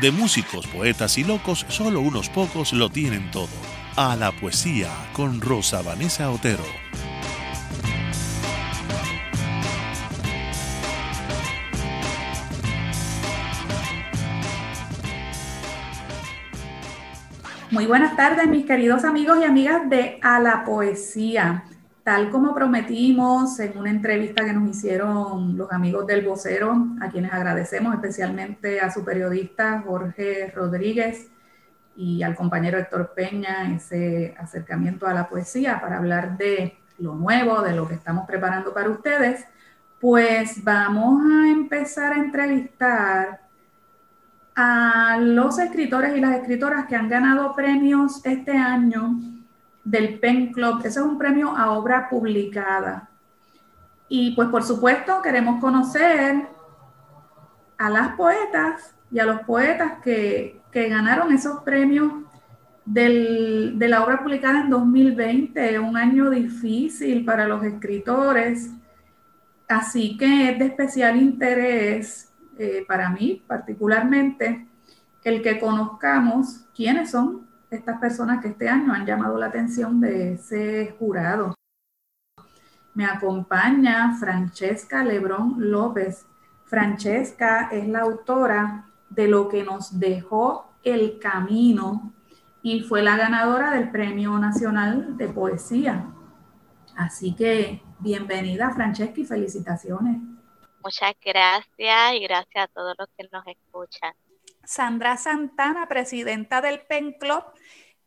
de músicos, poetas y locos, solo unos pocos lo tienen todo. A la poesía con Rosa Vanessa Otero. Muy buenas tardes, mis queridos amigos y amigas de A la Poesía. Tal como prometimos en una entrevista que nos hicieron los amigos del vocero, a quienes agradecemos especialmente a su periodista Jorge Rodríguez y al compañero Héctor Peña ese acercamiento a la poesía para hablar de lo nuevo, de lo que estamos preparando para ustedes, pues vamos a empezar a entrevistar a los escritores y las escritoras que han ganado premios este año del Pen Club. Ese es un premio a obra publicada. Y pues por supuesto queremos conocer a las poetas y a los poetas que, ganaron esos premios de la obra publicada en 2020, un año difícil para los escritores. Así que es de especial interés eh, para mí particularmente el que conozcamos quiénes son estas personas que este año han llamado la atención de ese jurado. Me acompaña Francesca Lebrón López. Francesca es la autora de Lo que nos dejó el camino y fue la ganadora del Premio Nacional de Poesía. Así que bienvenida Francesca y felicitaciones. Muchas gracias y gracias a todos los que nos escuchan. Sandra Santana, presidenta del PEN Club,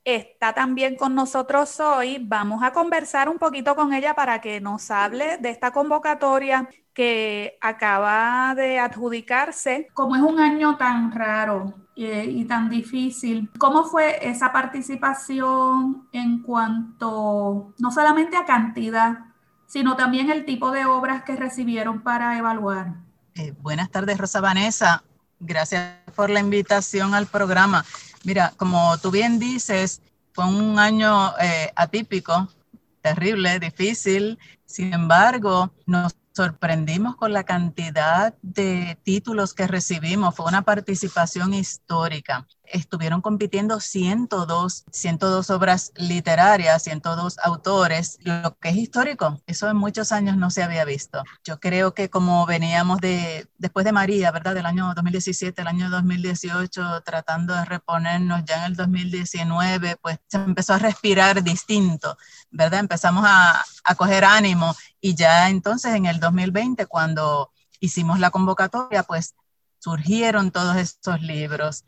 está también con nosotros hoy. Vamos a conversar un poquito con ella para que nos hable de esta convocatoria que acaba de adjudicarse. Como es un año tan raro y, tan difícil, ¿cómo fue esa participación en cuanto no solamente a cantidad, sino también el tipo de obras que recibieron para evaluar? Eh, buenas tardes, Rosa Vanessa. Gracias por la invitación al programa. Mira, como tú bien dices, fue un año eh, atípico, terrible, difícil. Sin embargo, nos sorprendimos con la cantidad de títulos que recibimos. Fue una participación histórica estuvieron compitiendo 102, 102 obras literarias, 102 autores, lo que es histórico. Eso en muchos años no se había visto. Yo creo que como veníamos de, después de María, ¿verdad? Del año 2017, el año 2018, tratando de reponernos ya en el 2019, pues se empezó a respirar distinto, ¿verdad? Empezamos a, a coger ánimo y ya entonces en el 2020, cuando hicimos la convocatoria, pues surgieron todos estos libros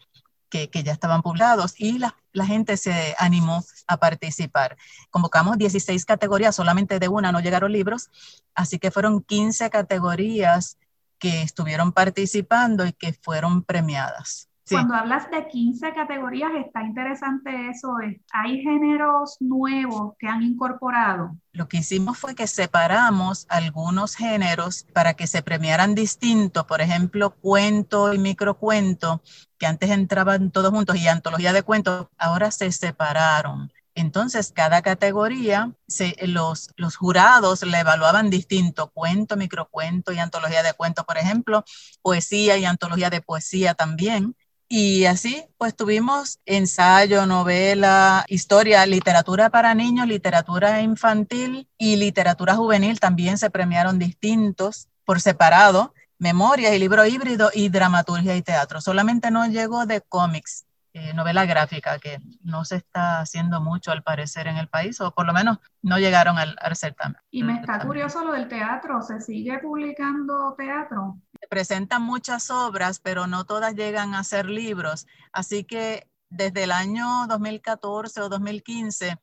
que, ya estaban publicados y la, la, gente se animó a participar. Convocamos 16 categorías, solamente de una no llegaron libros, así que fueron 15 categorías que estuvieron participando y que fueron premiadas. Cuando hablas de 15 categorías, está interesante eso. ¿Hay géneros nuevos que han incorporado? Lo que hicimos fue que separamos algunos géneros para que se premiaran distinto. Por ejemplo, cuento y microcuento, que antes entraban todos juntos, y antología de cuentos, ahora se separaron. Entonces, cada categoría, los, los jurados le evaluaban distinto, cuento, microcuento y antología de cuento, por ejemplo, poesía y antología de poesía también. Y así, pues tuvimos ensayo, novela, historia, literatura para niños, literatura infantil y literatura juvenil. También se premiaron distintos por separado, memorias y libro híbrido y dramaturgia y teatro. Solamente no llegó de cómics, eh, novela gráfica, que no se está haciendo mucho al parecer en el país, o por lo menos no llegaron al, al certamen. Y me está curioso lo del teatro, ¿se sigue publicando teatro? Presentan muchas obras, pero no todas llegan a ser libros. Así que desde el año 2014 o 2015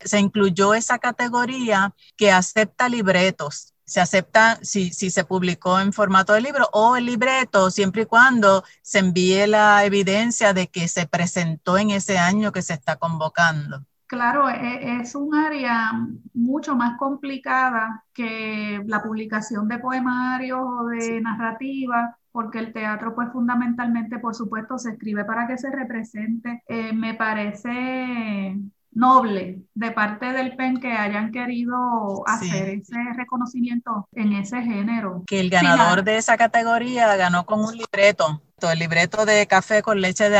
se incluyó esa categoría que acepta libretos. se acepta si, si se publicó en formato de libro o el libreto, siempre y cuando se envíe la evidencia de que se presentó en ese año que se está convocando. Claro, e, es un área mucho más complicada que la publicación de poemarios o de narrativa, porque el teatro, pues fundamentalmente, por supuesto, se escribe para que se represente. Eh, me parece noble de parte del PEN que hayan querido hacer ese reconocimiento en ese género. Que el ganador de esa categoría ganó con un libreto, el libreto de café con leche de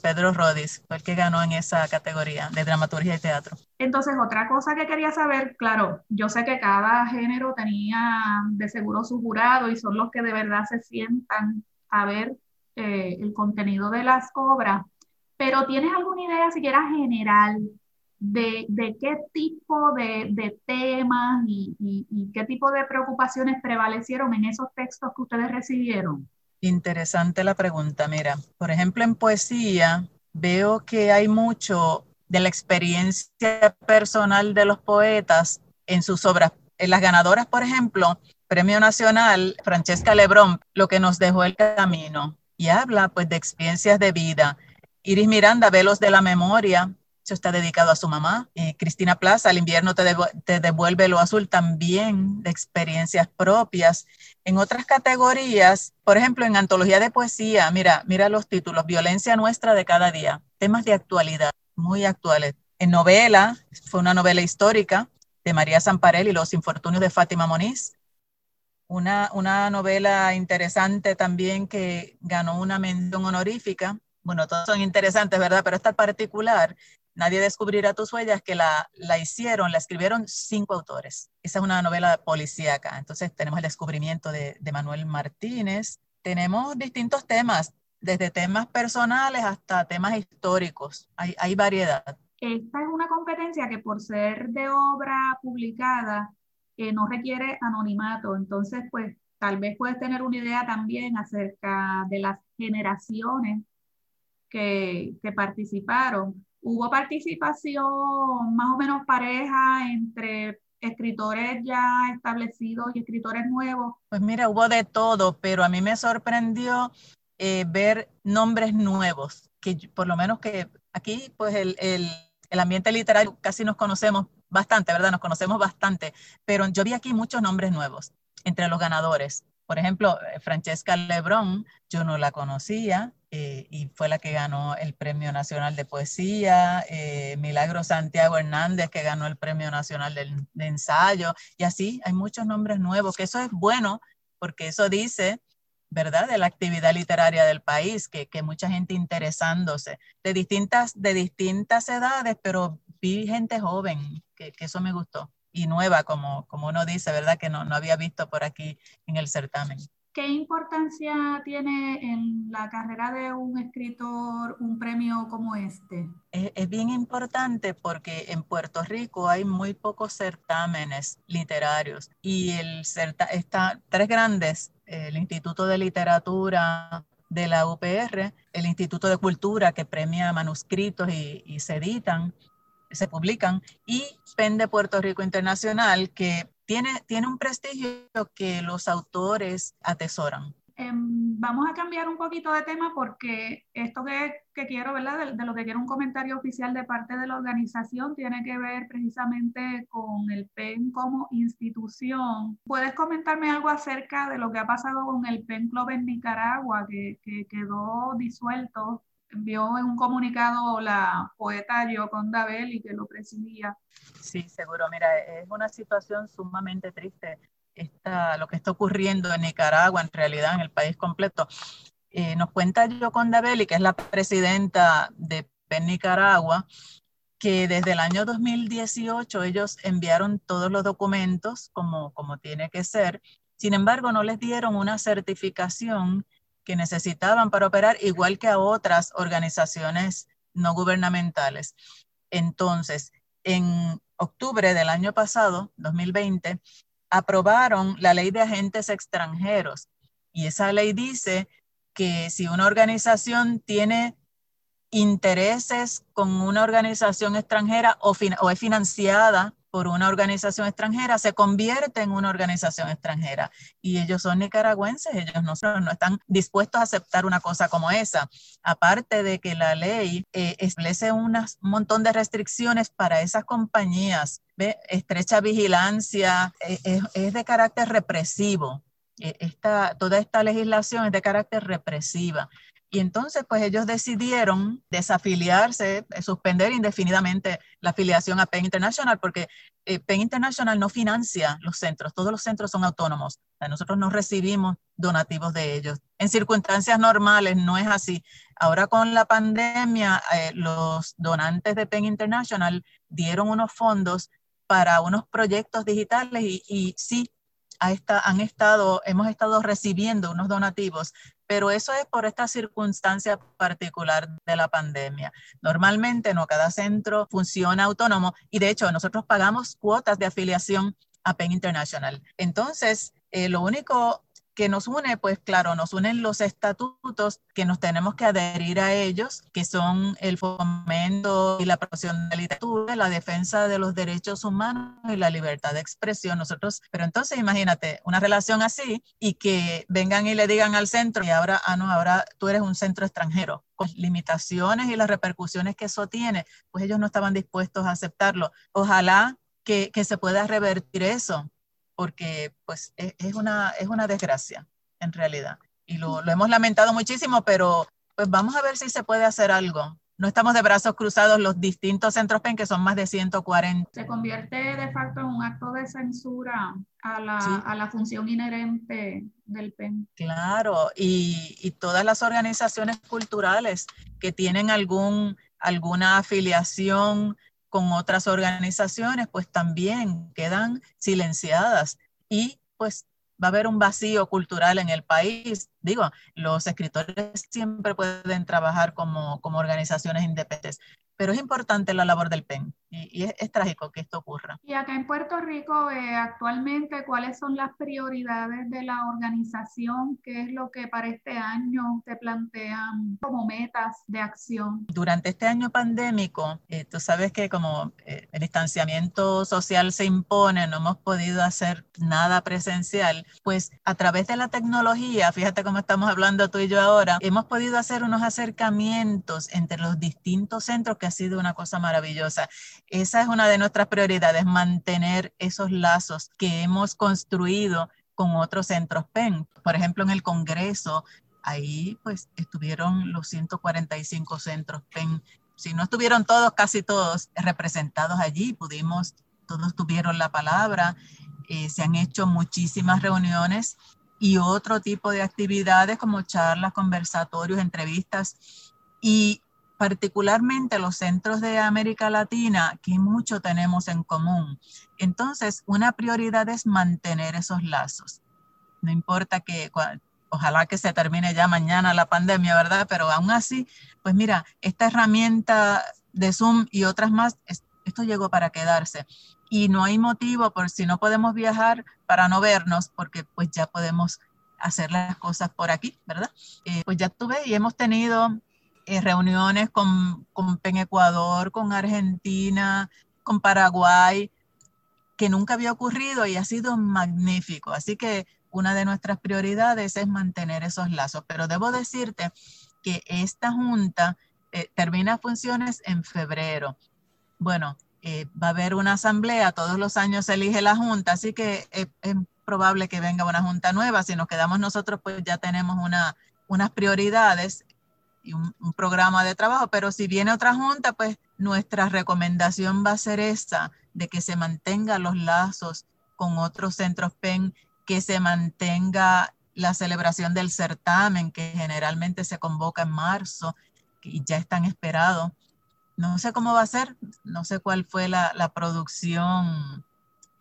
Pedro Rodis, fue el que ganó en esa categoría de dramaturgia y teatro. Entonces, otra cosa que quería saber, claro, yo sé que cada género tenía de seguro su jurado y son los que de verdad se sientan a ver eh, el contenido de las obras, pero ¿tienes alguna idea siquiera general de, qué tipo de, temas y, qué tipo de preocupaciones prevalecieron en esos textos que ustedes recibieron? Interesante la pregunta. Mira, por ejemplo, en poesía veo que hay mucho de la experiencia personal de los poetas en sus obras. En las ganadoras, por ejemplo, Premio Nacional, Francesca Lebrón, lo que nos dejó el camino, y habla pues de experiencias de vida Iris Miranda, Velos de la Memoria, eso está dedicado a su mamá. Eh, Cristina Plaza, El invierno te, te, devuelve lo azul, también de experiencias propias. En otras categorías, por ejemplo, en antología de poesía, mira, mira los títulos, Violencia nuestra de cada día, temas de actualidad, muy actuales. En novela, fue una novela histórica de María Zamparelli, Los infortunios de Fátima Moniz. Una, una novela interesante también que ganó una mención honorífica bueno, todos son interesantes, ¿verdad? Pero esta particular, Nadie descubrirá tus huellas, que la, la hicieron, la escribieron cinco autores. Esa es una novela policíaca. Entonces tenemos el descubrimiento de, Manuel Martínez. Tenemos distintos temas, desde temas personales hasta temas históricos. Hay, hay variedad. Esta es una competencia que por ser de obra publicada eh, no requiere anonimato. Entonces, pues tal vez puedes tener una idea también acerca de las generaciones que, participaron. Hubo participación más o menos pareja entre escritores ya establecidos y escritores nuevos? Pues mira, hubo de todo, pero a mí me sorprendió eh, ver nombres nuevos, que por lo menos que aquí pues el, el, el, ambiente literario casi nos conocemos bastante, ¿verdad? Nos conocemos bastante, pero yo vi aquí muchos nombres nuevos entre los ganadores. Por ejemplo, eh, Francesca Lebrón, yo no la conocía eh, y fue la que ganó el Premio Nacional de Poesía, eh, Milagro Santiago Hernández, que ganó el Premio Nacional de, Ensayo, y así hay muchos nombres nuevos, que eso es bueno, porque eso dice, ¿verdad?, de la actividad literaria del país, que, que mucha gente interesándose, de distintas, de distintas edades, pero vi gente joven, que, que eso me gustó y nueva, como, como uno dice, ¿verdad? Que no, no había visto por aquí en el certamen. ¿Qué importancia tiene en la carrera de un escritor un premio como este? Es, es, bien importante porque en Puerto Rico hay muy pocos certámenes literarios y el está tres grandes, el Instituto de Literatura de la UPR, el Instituto de Cultura que premia manuscritos y, y se editan, se publican, y PEN de Puerto Rico Internacional, que tiene, tiene un prestigio que los autores atesoran. Em, vamos a cambiar un poquito de tema porque esto que, que quiero, ¿verdad? De, lo que quiero un comentario oficial de parte de la organización tiene que ver precisamente con el PEN como institución. ¿Puedes comentarme algo acerca de lo que ha pasado con el PEN Club en Nicaragua, que, que quedó disuelto envió en un comunicado la poeta Gioconda Belli, que lo presidía. Sí, seguro. Mira, es una situación sumamente triste esta, lo que está ocurriendo en Nicaragua, en realidad en el país completo. Eh, nos cuenta Gioconda Belli, que es la presidenta de PEN Nicaragua, que desde el año 2018 ellos enviaron todos los documentos como, como tiene que ser. Sin embargo, no les dieron una certificación que necesitaban para operar, igual que a otras organizaciones no gubernamentales. Entonces, en octubre del año pasado, 2020, aprobaron la ley de agentes extranjeros y esa ley dice que si una organización tiene intereses con una organización extranjera o, o es financiada por una organización extranjera, se convierte en una organización extranjera. Y ellos son nicaragüenses, ellos no, no están dispuestos a aceptar una cosa como esa. Aparte de que la ley eh, establece un montón de restricciones para esas compañías, ¿ve? estrecha vigilancia, eh, es, de carácter represivo. E, esta, toda esta legislación es de carácter represiva. Y entonces, pues ellos decidieron desafiliarse, eh, suspender indefinidamente la afiliación a PEN International, porque eh, PEN International no financia los centros, todos los centros son autónomos. nosotros no recibimos donativos de ellos. En circunstancias normales no es así. Ahora con la pandemia, eh, los donantes de PEN International dieron unos fondos para unos proyectos digitales y sí, han estado, hemos estado recibiendo unos donativos pero eso es por esta circunstancia particular de la pandemia. Normalmente no cada centro funciona autónomo y de hecho nosotros pagamos cuotas de afiliación a PEN International. Entonces, eh, lo único que nos une, pues claro, nos unen los estatutos que nos tenemos que adherir a ellos, que son el fomento y la promoción de la literatura, la defensa de los derechos humanos y la libertad de expresión. Nosotros, pero entonces imagínate una relación así y que vengan y le digan al centro y ahora, ah, no, ahora tú eres un centro extranjero con limitaciones y las repercusiones que eso tiene, pues ellos no estaban dispuestos a aceptarlo. Ojalá que, que se pueda revertir eso porque pues e, es, una, es una desgracia en realidad. Y lo, lo hemos lamentado muchísimo, pero pues vamos a ver si se puede hacer algo no estamos de brazos cruzados los distintos centros PEN, que son más de 140. Se convierte de facto en un acto de censura a la, a la función inherente del PEN. Claro, y, y, todas las organizaciones culturales que tienen algún, alguna afiliación con otras organizaciones, pues también quedan silenciadas y pues va a haber un vacío cultural en el país. Digo, los escritores siempre pueden trabajar como, como organizaciones independientes, pero es importante la labor del PEN y, es, trágico que esto ocurra. Y acá en Puerto Rico, eh, actualmente, ¿cuáles son las prioridades de la organización? ¿Qué es lo que para este año te plantean como metas de acción? Durante este año pandémico, eh, tú sabes que como eh, el distanciamiento social se impone, no hemos podido hacer nada presencial, pues a través de la tecnología, fíjate cómo estamos hablando tú y yo ahora, hemos podido hacer unos acercamientos entre los distintos centros que sido una cosa maravillosa esa es una de nuestras prioridades, mantener esos lazos que hemos construido con otros centros PEN. Por ejemplo, en el Congreso, ahí pues estuvieron los 145 centros PEN. Si no estuvieron todos, casi todos representados allí, pudimos, todos tuvieron la palabra. Eh, se han hecho muchísimas reuniones y otro tipo de actividades como charlas, conversatorios, entrevistas. Y particularmente los centros de América Latina, que mucho tenemos en común. Entonces, una prioridad es mantener esos lazos. No importa que, ojalá que se termine ya mañana la pandemia, ¿verdad? Pero aún así, pues mira, esta herramienta de Zoom y otras más, esto llegó para quedarse. Y no hay motivo por si no podemos viajar para no vernos, porque pues ya podemos hacer las cosas por aquí, ¿verdad? Eh, pues ya tuve y hemos tenido eh, reuniones con, con PEN Ecuador, con Argentina, con Paraguay, que nunca había ocurrido y ha sido magnífico. Así que una de nuestras prioridades es mantener esos lazos. Pero debo decirte que esta junta eh, termina funciones en febrero. Bueno, eh, va a haber una asamblea, todos los años se elige la junta, así que es probable que venga una junta nueva. Si nos quedamos nosotros, pues ya tenemos una, unas prioridades y un, programa de trabajo, pero si viene otra junta, pues nuestra recomendación va a ser esta, de que se mantengan los lazos con otros centros PEN, que se mantenga la celebración del certamen, que generalmente se convoca en marzo y ya están esperados. No sé cómo va a ser, no sé cuál fue la producción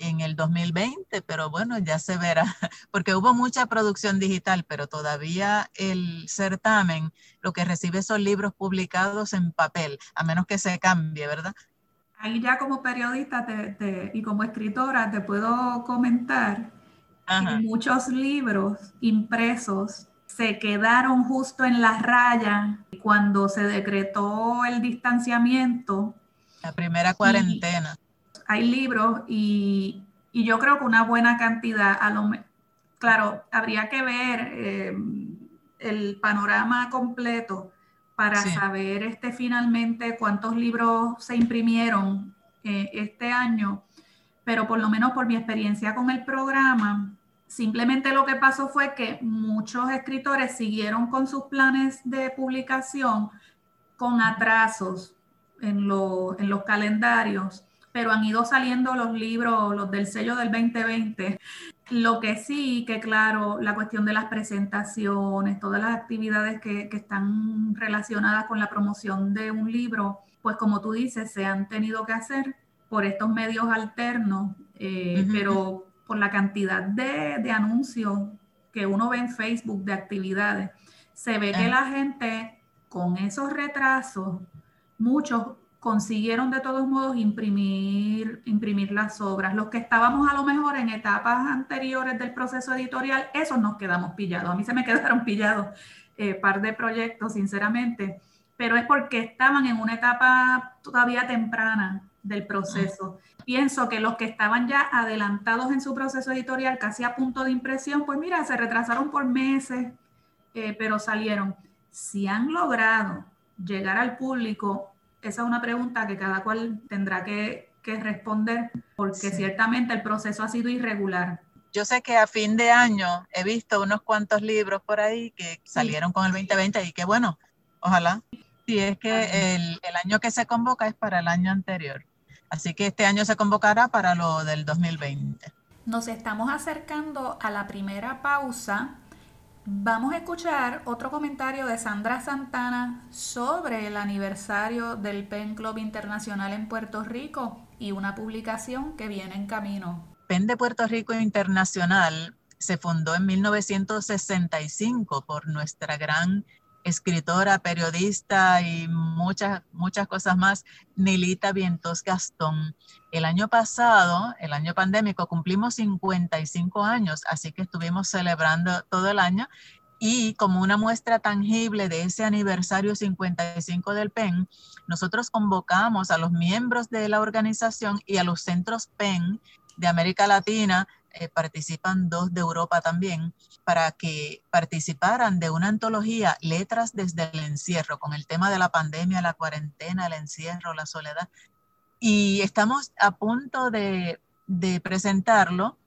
en el 2020, pero bueno, ya se verá, porque hubo mucha producción digital, pero todavía el certamen lo que recibe son libros publicados en papel, a menos que se cambie, ¿verdad? Ahí ya como periodista y como escritora te puedo comentar que muchos libros impresos se quedaron justo en la raya cuando se decretó el distanciamiento. La primera cuarentena hay libros y, yo creo que una buena cantidad, a lo, claro, habría que ver eh, el panorama completo para saber este, finalmente cuántos libros se imprimieron eh, este año, pero por lo menos por mi experiencia con el programa, simplemente lo que pasó fue que muchos escritores siguieron con sus planes de publicación con atrasos en, en los calendarios pero han ido saliendo los libros, los del sello del 2020. Lo que sí, que claro, la cuestión de las presentaciones, todas las actividades que, están relacionadas con la promoción de un libro, pues como tú dices, se han tenido que hacer por estos medios alternos, eh, pero por la cantidad de, anuncios que uno ve en Facebook de actividades, se ve que la gente con esos retrasos, muchos consiguieron de todos modos imprimir, imprimir las obras. Los que estábamos a lo mejor en etapas anteriores del proceso editorial, esos nos quedamos pillados. A mí se me quedaron pillados eh, par de proyectos, sinceramente, pero es porque estaban en una etapa todavía temprana del proceso. Pienso que los que estaban ya adelantados en su proceso editorial, casi a punto de impresión, pues mira, se retrasaron por meses, eh, pero salieron. Si han logrado llegar al público esa es una pregunta que cada cual tendrá que, responder porque ciertamente el proceso ha sido irregular. Yo sé que a fin de año he visto unos cuantos libros por ahí que salieron con el 2020 y que bueno, ojalá. Si es que el, el año que se convoca es para el año anterior. Así que este año se convocará para lo del 2020. Nos estamos acercando a la primera pausa Vamos a escuchar otro comentario de Sandra Santana sobre el aniversario del Pen Club Internacional en Puerto Rico y una publicación que viene en camino. Pen de Puerto Rico Internacional se fundó en 1965 por nuestra gran escritora, periodista y muchas, muchas cosas más, Nilita Vientos Gastón. El año pasado, el año pandémico, cumplimos 55 años, así que estuvimos celebrando todo el año y como una muestra tangible de ese aniversario 55 del PEN, nosotros convocamos a los miembros de la organización y a los centros PEN de América Latina, eh, participan dos de Europa también, para que participaran de una antología, Letras desde el encierro, con el tema de la pandemia, la cuarentena, el encierro, la soledad. Y estamos a punto de, de presentarlo.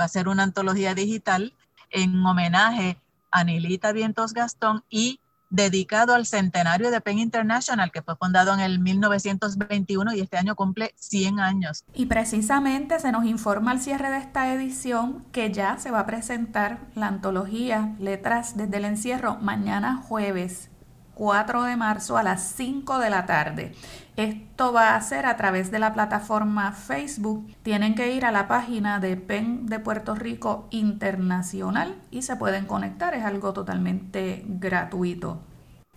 Va a ser una antología digital en homenaje a Nilita Vientos Gastón y dedicado al centenario de Penn International, que fue fundado en el 1921 y este año cumple 100 años. Y precisamente se nos informa al cierre de esta edición que ya se va a presentar la antología Letras desde el encierro mañana jueves 4 de marzo a las 5 de la tarde. Esto va a ser a través de la plataforma Facebook. Tienen que ir a la página de PEN de Puerto Rico Internacional y se pueden conectar. Es algo totalmente gratuito.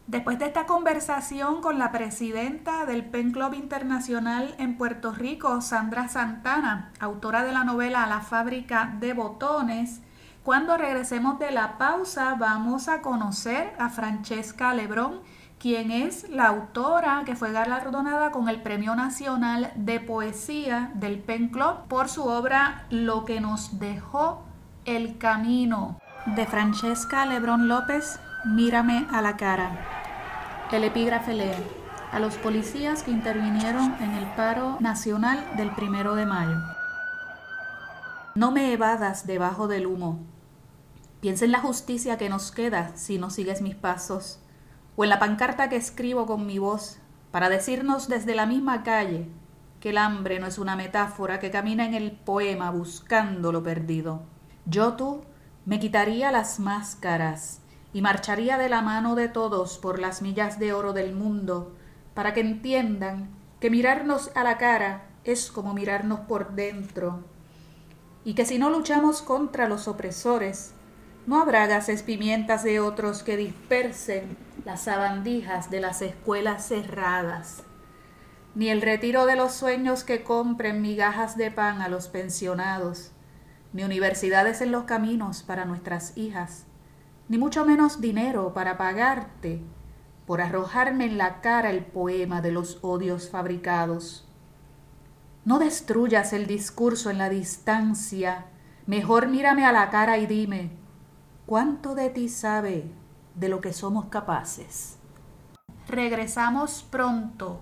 Después de esta conversación con la presidenta del PEN Club Internacional en Puerto Rico, Sandra Santana, autora de la novela La fábrica de botones, cuando regresemos de la pausa vamos a conocer a Francesca Lebrón, quien es la autora que fue galardonada con el Premio Nacional de Poesía del Pen Club por su obra Lo que nos dejó el camino. De Francesca Lebrón López, Mírame a la cara. El epígrafe lee a los policías que intervinieron en el paro nacional del primero de mayo. No me evadas debajo del humo Piensa en la justicia que nos queda si no sigues mis pasos, o en la pancarta que escribo con mi voz para decirnos desde la misma calle que el hambre no es una metáfora que camina en el poema buscando lo perdido. Yo tú me quitaría las máscaras y marcharía de la mano de todos por las millas de oro del mundo para que entiendan que mirarnos a la cara es como mirarnos por dentro y que si no luchamos contra los opresores, no habrá gases pimientas de otros que dispersen las sabandijas de las escuelas cerradas, ni el retiro de los sueños que compren migajas de pan a los pensionados, ni universidades en los caminos para nuestras hijas, ni mucho menos dinero para pagarte por arrojarme en la cara el poema de los odios fabricados. No destruyas el discurso en la distancia. Mejor mírame a la cara y dime, ¿cuánto de ti sabe de lo que somos capaces? Regresamos pronto.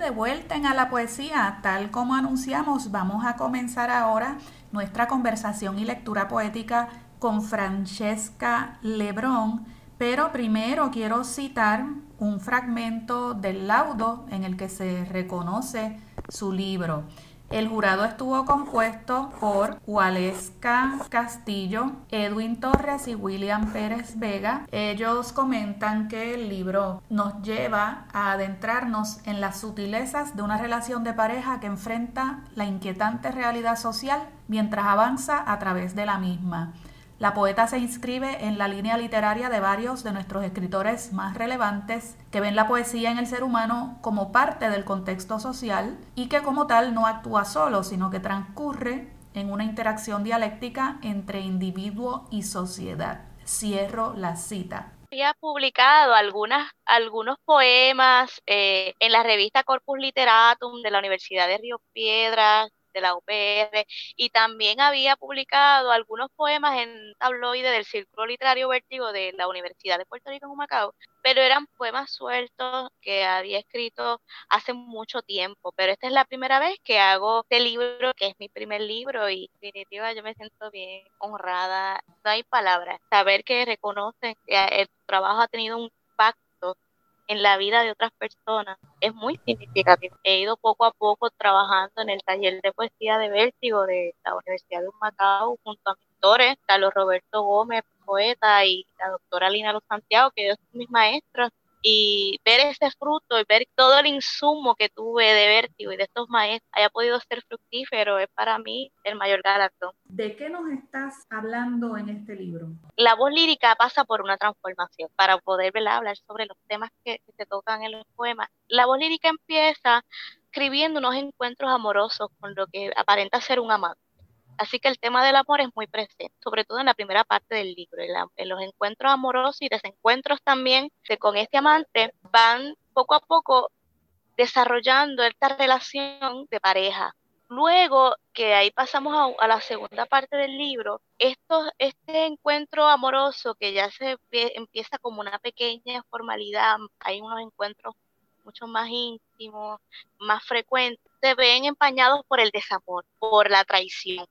De vuelta en A la Poesía. Tal como anunciamos, vamos a comenzar ahora nuestra conversación y lectura poética con Francesca Lebrón, pero primero quiero citar un fragmento del laudo en el que se reconoce su libro. El jurado estuvo compuesto por Waleska Castillo, Edwin Torres y William Pérez Vega. Ellos comentan que el libro nos lleva a adentrarnos en las sutilezas de una relación de pareja que enfrenta la inquietante realidad social mientras avanza a través de la misma. La poeta se inscribe en la línea literaria de varios de nuestros escritores más relevantes que ven la poesía en el ser humano como parte del contexto social y que como tal no actúa solo, sino que transcurre en una interacción dialéctica entre individuo y sociedad. Cierro la cita había publicado algunos poemas eh, en la revista Corpus Literatum de la Universidad de Río Piedras, de la UPR y también había publicado algunos poemas en tabloide del Círculo Literario Vértigo de la Universidad de Puerto Rico en Humacao, pero eran poemas sueltos que había escrito hace mucho tiempo, pero esta es la primera vez que hago este libro, que es mi primer libro y definitiva yo me siento bien honrada, no hay palabras, saber que reconocen que el trabajo ha tenido un en la vida de otras personas es muy significativo. He ido poco a poco trabajando en el taller de poesía de Vértigo de la Universidad de Macao junto a mentores, Carlos Roberto Gómez, poeta, y la doctora Lina Los Santiago, que son mis maestros, y ver ese fruto y ver todo el insumo que tuve de vértigo y de estos maestros haya podido ser fructífero es para mí el mayor galardón. ¿De qué nos estás hablando en este libro? La voz lírica pasa por una transformación para poder hablar sobre los temas que, se tocan en los poemas. La voz lírica empieza escribiendo unos encuentros amorosos con lo que aparenta ser un amante Así que el tema del amor es muy presente, sobre todo en la primera parte del libro. En, los encuentros amorosos y desencuentros también de, con este amante van poco a poco desarrollando esta relación de pareja. Luego que ahí pasamos a, la segunda parte del libro, esto, este encuentro amoroso que ya se empieza como una pequeña formalidad, hay unos encuentros mucho más íntimos, más frecuentes, se ven empañados por el desamor, por la traición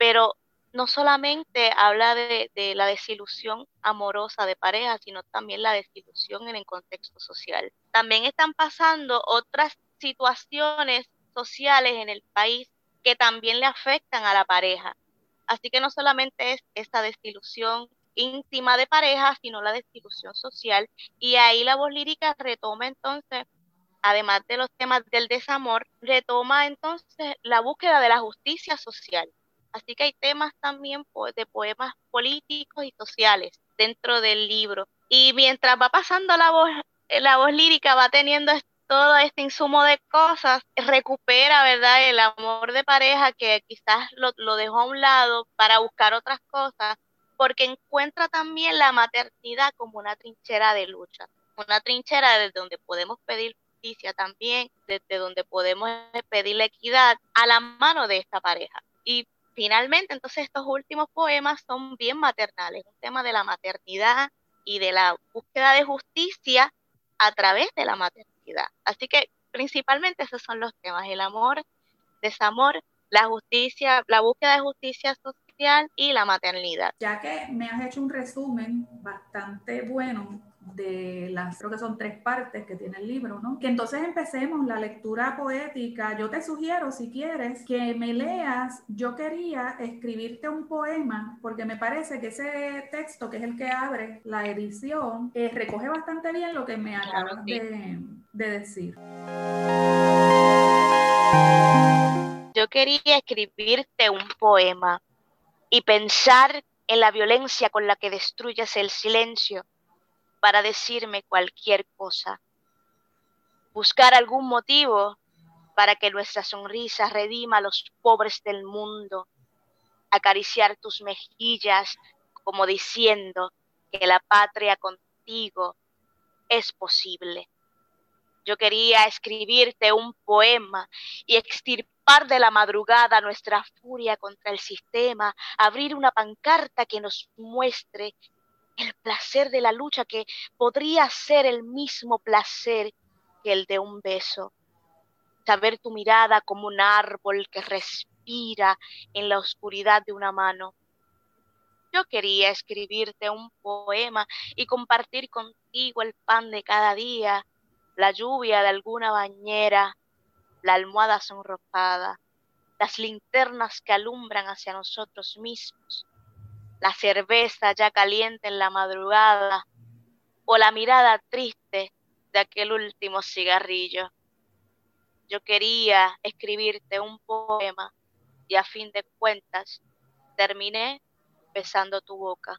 pero no solamente habla de, la desilusión amorosa de pareja, sino también la desilusión en el contexto social. También están pasando otras situaciones sociales en el país que también le afectan a la pareja. Así que no solamente es esta desilusión íntima de pareja, sino la desilusión social. Y ahí la voz lírica retoma entonces, además de los temas del desamor, retoma entonces la búsqueda de la justicia social Así que hay temas también de poemas políticos y sociales dentro del libro. Y mientras va pasando la voz, la voz lírica va teniendo todo este insumo de cosas, recupera, ¿verdad? El amor de pareja que quizás lo, lo dejó a un lado para buscar otras cosas, porque encuentra también la maternidad como una trinchera de lucha, una trinchera desde donde podemos pedir justicia también, desde donde podemos pedir la equidad a la mano de esta pareja. Y finalmente, entonces estos últimos poemas son bien maternales, un tema de la maternidad y de la búsqueda de justicia a través de la maternidad. Así que principalmente esos son los temas, el amor, desamor, la justicia, la búsqueda de justicia social y la maternidad. Ya que me has hecho un resumen bastante bueno de las, creo que son tres partes que tiene el libro, ¿no? Que entonces empecemos la lectura poética. Yo te sugiero, si quieres, que me leas. Yo quería escribirte un poema, porque me parece que ese texto, que es el que abre la edición, eh, recoge bastante bien lo que me acabas de, de decir. Yo quería escribirte un poema y pensar en la violencia con la que destruyes el silencio para decirme cualquier cosa. Buscar algún motivo para que nuestra sonrisa redima a los pobres del mundo. Acariciar tus mejillas como diciendo que la patria contigo es posible. Yo quería escribirte un poema y extirpar de la madrugada nuestra furia contra el sistema, abrir una pancarta que nos muestre el placer de la lucha que podría ser el mismo placer que el de un beso. Saber tu mirada como un árbol que respira en la oscuridad de una mano. Yo quería escribirte un poema y compartir contigo el pan de cada día, la lluvia de alguna bañera, la almohada sonrojada, las linternas que alumbran hacia nosotros mismos, la cerveza ya caliente en la madrugada o la mirada triste de aquel último cigarrillo. Yo quería escribirte un poema y a fin de cuentas terminé besando tu boca.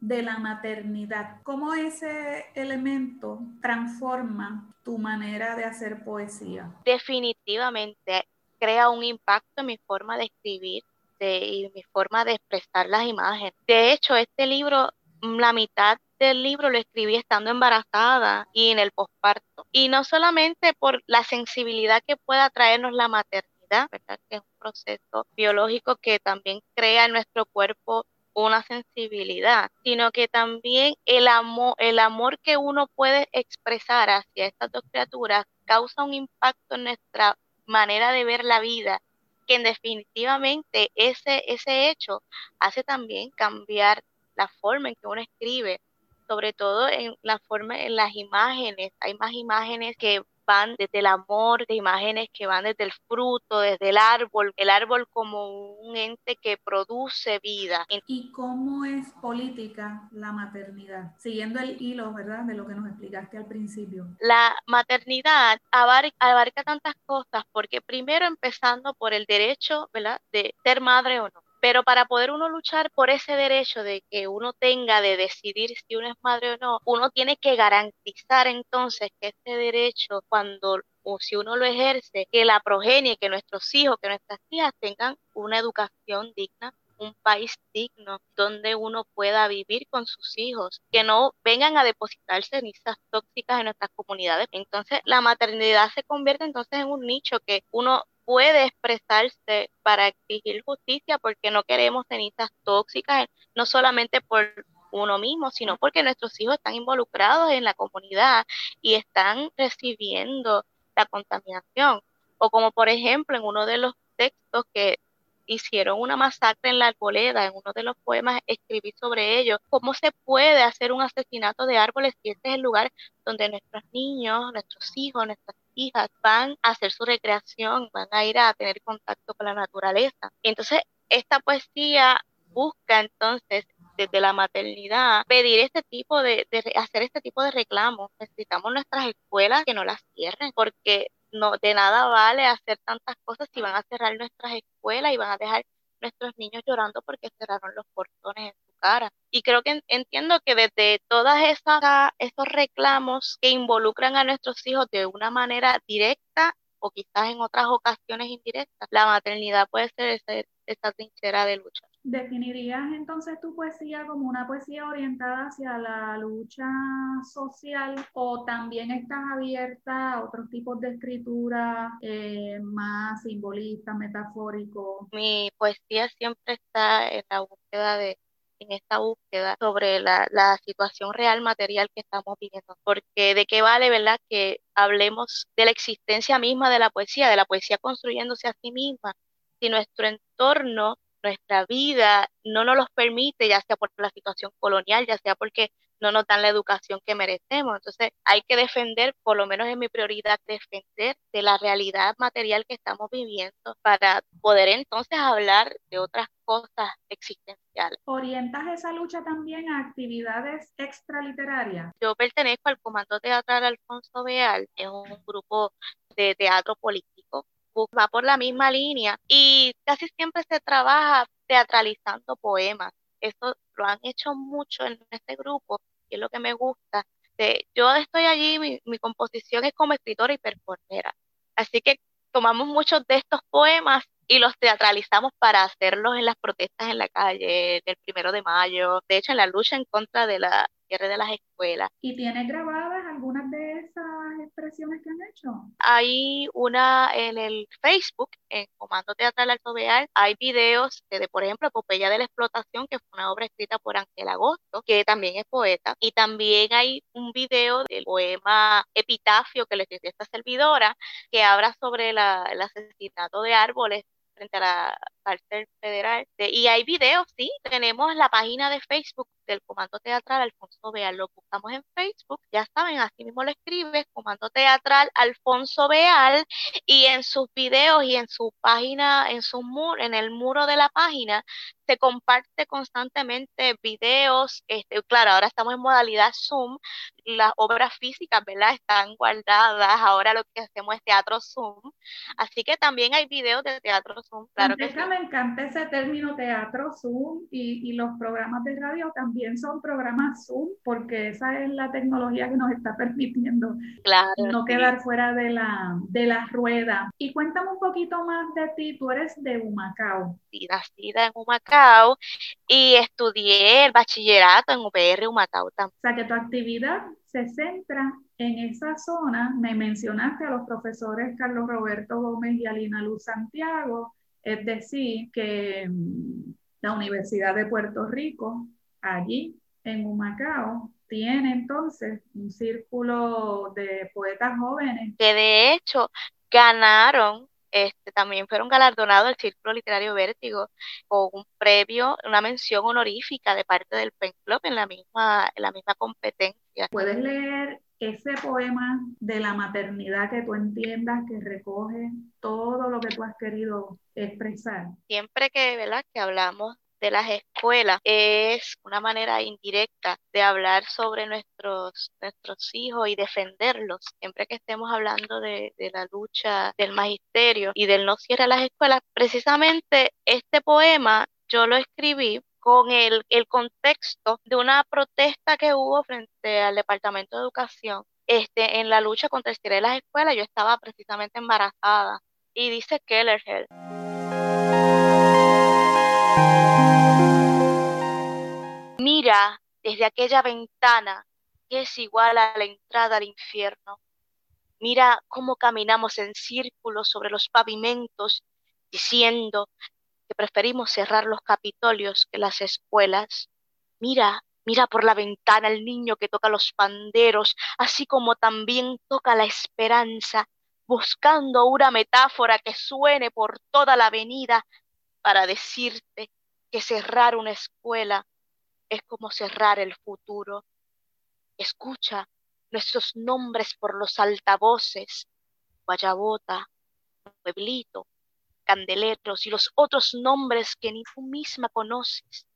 De la maternidad, ¿cómo ese elemento transforma tu manera de hacer poesía? Definitivamente crea un impacto en mi forma de escribir y mi forma de expresar las imágenes. De hecho, este libro, la mitad del libro lo escribí estando embarazada y en el posparto. Y no solamente por la sensibilidad que pueda traernos la maternidad, que es un proceso biológico que también crea en nuestro cuerpo una sensibilidad, sino que también el amor, el amor que uno puede expresar hacia estas dos criaturas causa un impacto en nuestra manera de ver la vida que definitivamente ese, ese hecho hace también cambiar la forma en que uno escribe, sobre todo en la forma, en las imágenes. Hay más imágenes que van desde el amor, de imágenes que van desde el fruto, desde el árbol, el árbol como un ente que produce vida. ¿Y cómo es política la maternidad? Siguiendo el hilo, ¿verdad? De lo que nos explicaste al principio. La maternidad abarca, abarca tantas cosas, porque primero empezando por el derecho, ¿verdad? De ser madre o no. Pero para poder uno luchar por ese derecho de que uno tenga de decidir si uno es madre o no, uno tiene que garantizar entonces que ese derecho, cuando o si uno lo ejerce, que la progenie, que nuestros hijos, que nuestras hijas tengan una educación digna, un país digno donde uno pueda vivir con sus hijos, que no vengan a depositar cenizas tóxicas en nuestras comunidades. Entonces, la maternidad se convierte entonces en un nicho que uno puede expresarse para exigir justicia porque no queremos cenizas tóxicas, no solamente por uno mismo, sino porque nuestros hijos están involucrados en la comunidad y están recibiendo la contaminación. O como por ejemplo en uno de los textos que hicieron una masacre en la arboleda, en uno de los poemas escribí sobre ello, cómo se puede hacer un asesinato de árboles si este es el lugar donde nuestros niños, nuestros hijos, nuestras hijas van a hacer su recreación, van a ir a tener contacto con la naturaleza. Entonces, esta poesía busca entonces desde la maternidad pedir este tipo de, de, hacer este tipo de reclamos. Necesitamos nuestras escuelas que no las cierren, porque no de nada vale hacer tantas cosas si van a cerrar nuestras escuelas y van a dejar nuestros niños llorando porque cerraron los portones cara. Y creo que entiendo que desde todas esas esos reclamos que involucran a nuestros hijos de una manera directa o quizás en otras ocasiones indirectas, la maternidad puede ser esa, trinchera de lucha. ¿Definirías entonces tu poesía como una poesía orientada hacia la lucha social o también estás abierta a otros tipos de escritura eh, más simbolistas, metafóricos? Mi poesía siempre está en la búsqueda de en esta búsqueda sobre la, la, situación real material que estamos viviendo. Porque de qué vale, ¿verdad?, que hablemos de la existencia misma de la poesía, de la poesía construyéndose a sí misma, si nuestro entorno, nuestra vida no nos los permite, ya sea por la situación colonial, ya sea porque no nos dan la educación que merecemos. Entonces hay que defender, por lo menos es mi prioridad, defender de la realidad material que estamos viviendo para poder entonces hablar de otras cosas existenciales. ¿Orientas esa lucha también a actividades extraliterarias? Yo pertenezco al Comando Teatral Alfonso Beal, es un grupo de teatro político va por la misma línea y casi siempre se trabaja teatralizando poemas. Eso lo han hecho mucho en este grupo y es lo que me gusta. yo estoy allí, mi, mi composición es como escritora y performera. Así que tomamos muchos de estos poemas y los teatralizamos para hacerlos en las protestas en la calle, del primero de mayo, de hecho en la lucha en contra de la cierre de las escuelas. ¿Y tienes de esas expresiones que han hecho? Hay una en el Facebook, en Comando Teatral Alto Beal, hay videos de, por ejemplo, Epopeya de la Explotación, que fue una obra escrita por Ángel Agosto, que también es poeta, y también hay un video del poema Epitafio que le escribió esta servidora, que habla sobre el asesinato de árboles frente a la cárcel federal. y hay videos, sí, tenemos la página de Facebook del Comando Teatral Alfonso Beal. Lo buscamos en Facebook, ya saben, así mismo lo escribes, Comando Teatral Alfonso Beal, y en sus videos y en su página, en su muro, en el muro de la página, se comparte constantemente videos, este, claro, ahora estamos en modalidad Zoom, las obras físicas, ¿verdad? Están guardadas, ahora lo que hacemos es teatro Zoom, así que también hay videos de teatro Zoom, claro que Me encanta ese término teatro Zoom y, y los programas de radio también son programas Zoom, porque esa es la tecnología que nos está permitiendo no quedar fuera de la, de la rueda. Y cuéntame un poquito más de ti, tú eres de Humacao. Sí, nacida en Humacao y estudié el bachillerato en UPR Humacao también. O sea que tu actividad se centra en esa zona, me mencionaste a los profesores Carlos Roberto Gómez y Alina Luz Santiago, es decir, que mm, la Universidad de Puerto Rico, allí en Humacao, tiene entonces un círculo de poetas jóvenes. Que de hecho ganaron este, también fueron galardonados el Círculo Literario Vértigo con un previo, una mención honorífica de parte del Pen Club en la misma, en la misma competencia. ¿Puedes leer ese poema de la maternidad que tú entiendas que recoge todo lo que tú has querido expresar? Siempre que, ¿verdad? que hablamos de las escuelas es una manera indirecta de hablar sobre nuestros, nuestros hijos y defenderlos. Siempre que estemos hablando de, de la lucha del magisterio y del no cierre a las escuelas, precisamente este poema yo lo escribí con el, el contexto de una protesta que hubo frente al Departamento de Educación este, en la lucha contra el cierre de las escuelas. Yo estaba precisamente embarazada y dice Kellerhell. Mira desde aquella ventana que es igual a la entrada al infierno. Mira cómo caminamos en círculos sobre los pavimentos, diciendo que preferimos cerrar los capitolios que las escuelas. Mira, mira por la ventana el niño que toca los panderos, así como también toca la esperanza, buscando una metáfora que suene por toda la avenida para decirte que cerrar una escuela es como cerrar el futuro. Escucha nuestros nombres por los altavoces, Guayabota, Pueblito, Candeleros y los otros nombres que ni tú misma conoces.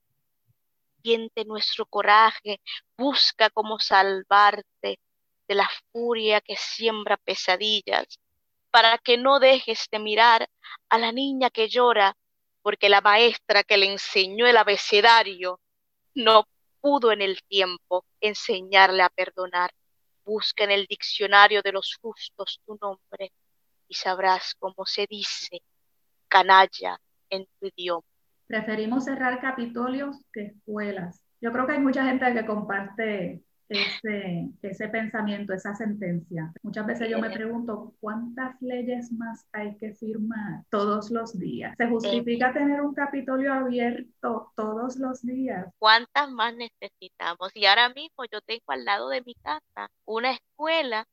Siente nuestro coraje, busca cómo salvarte de la furia que siembra pesadillas, para que no dejes de mirar a la niña que llora, porque la maestra que le enseñó el abecedario no pudo en el tiempo enseñarle a perdonar. Busca en el diccionario de los justos tu nombre y sabrás cómo se dice canalla en tu idioma. Preferimos cerrar capitolios que escuelas. Yo creo que hay mucha gente que comparte ese, ese pensamiento, esa sentencia. Muchas veces yo me pregunto, ¿cuántas leyes más hay que firmar todos los días? ¿Se justifica tener un Capitolio abierto todos los días? ¿Cuántas más necesitamos? Y ahora mismo yo tengo al lado de mi casa una escuela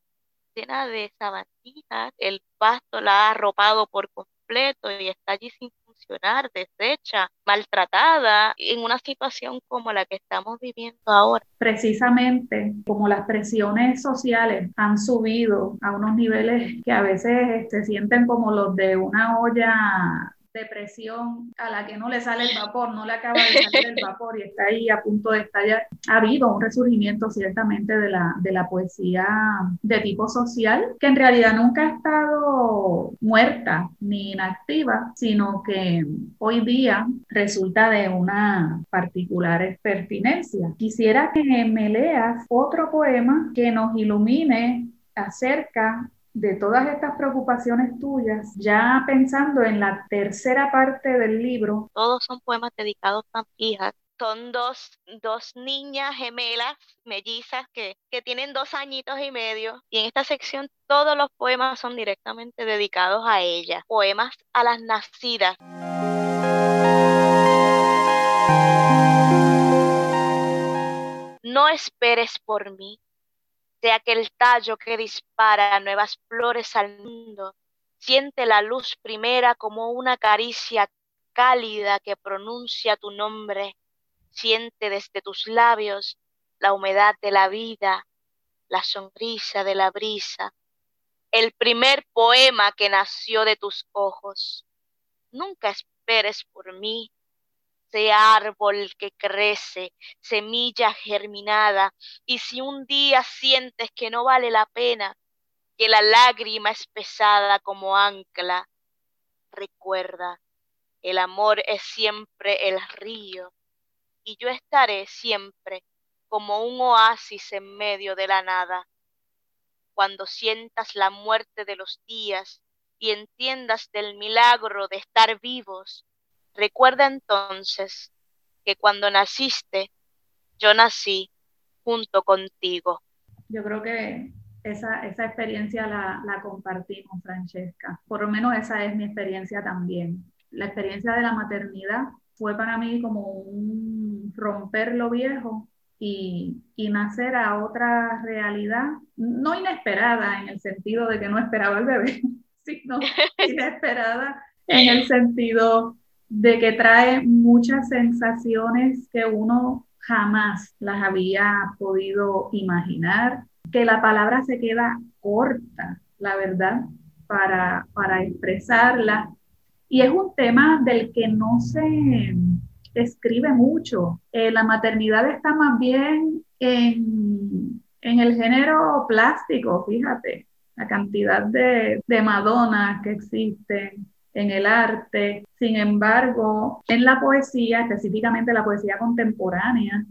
llena de sabatinas, el pasto la ha arropado por completo y está allí sin funcionar, deshecha, maltratada, en una situación como la que estamos viviendo ahora. Precisamente como las presiones sociales han subido a unos niveles que a veces se sienten como los de una olla depresión a la que no le sale el vapor, no le acaba de salir el vapor y está ahí a punto de estallar. Ha habido un resurgimiento ciertamente de la, de la poesía de tipo social, que en realidad nunca ha estado muerta ni inactiva, sino que hoy día resulta de una particular pertinencia. Quisiera que me leas otro poema que nos ilumine acerca de todas estas preocupaciones tuyas, ya pensando en la tercera parte del libro. Todos son poemas dedicados a hijas. Son dos, dos niñas gemelas, mellizas, que, que tienen dos añitos y medio. Y en esta sección todos los poemas son directamente dedicados a ellas. Poemas a las nacidas. No esperes por mí, de aquel tallo que dispara nuevas flores al mundo. Siente la luz primera como una caricia cálida que pronuncia tu nombre. Siente desde tus labios la humedad de la vida, la sonrisa de la brisa, el primer poema que nació de tus ojos. Nunca esperes por mí, sea árbol que crece, semilla germinada, y si un día sientes que no vale la pena, que la lágrima es pesada como ancla, recuerda, el amor es siempre el río, y yo estaré siempre como un oasis en medio de la nada. Cuando sientas la muerte de los días y entiendas del milagro de estar vivos, Recuerda entonces que cuando naciste, yo nací junto contigo. Yo creo que esa, esa experiencia la, la compartimos, Francesca. Por lo menos esa es mi experiencia también. La experiencia de la maternidad fue para mí como un romper lo viejo y, y, nacer a otra realidad, no inesperada en el sentido de que no esperaba el bebé, sino inesperada en el sentido de que trae muchas sensaciones que uno jamás las había podido imaginar, que la palabra se queda corta, la verdad, para, para expresarla. Y es un tema del que no se escribe mucho. Eh, la maternidad está más bien en, en, el género plástico, fíjate, la cantidad de, de Madonas que existen, en el arte. Sin embargo, en la poesía, específicamente la poesía contemporánea,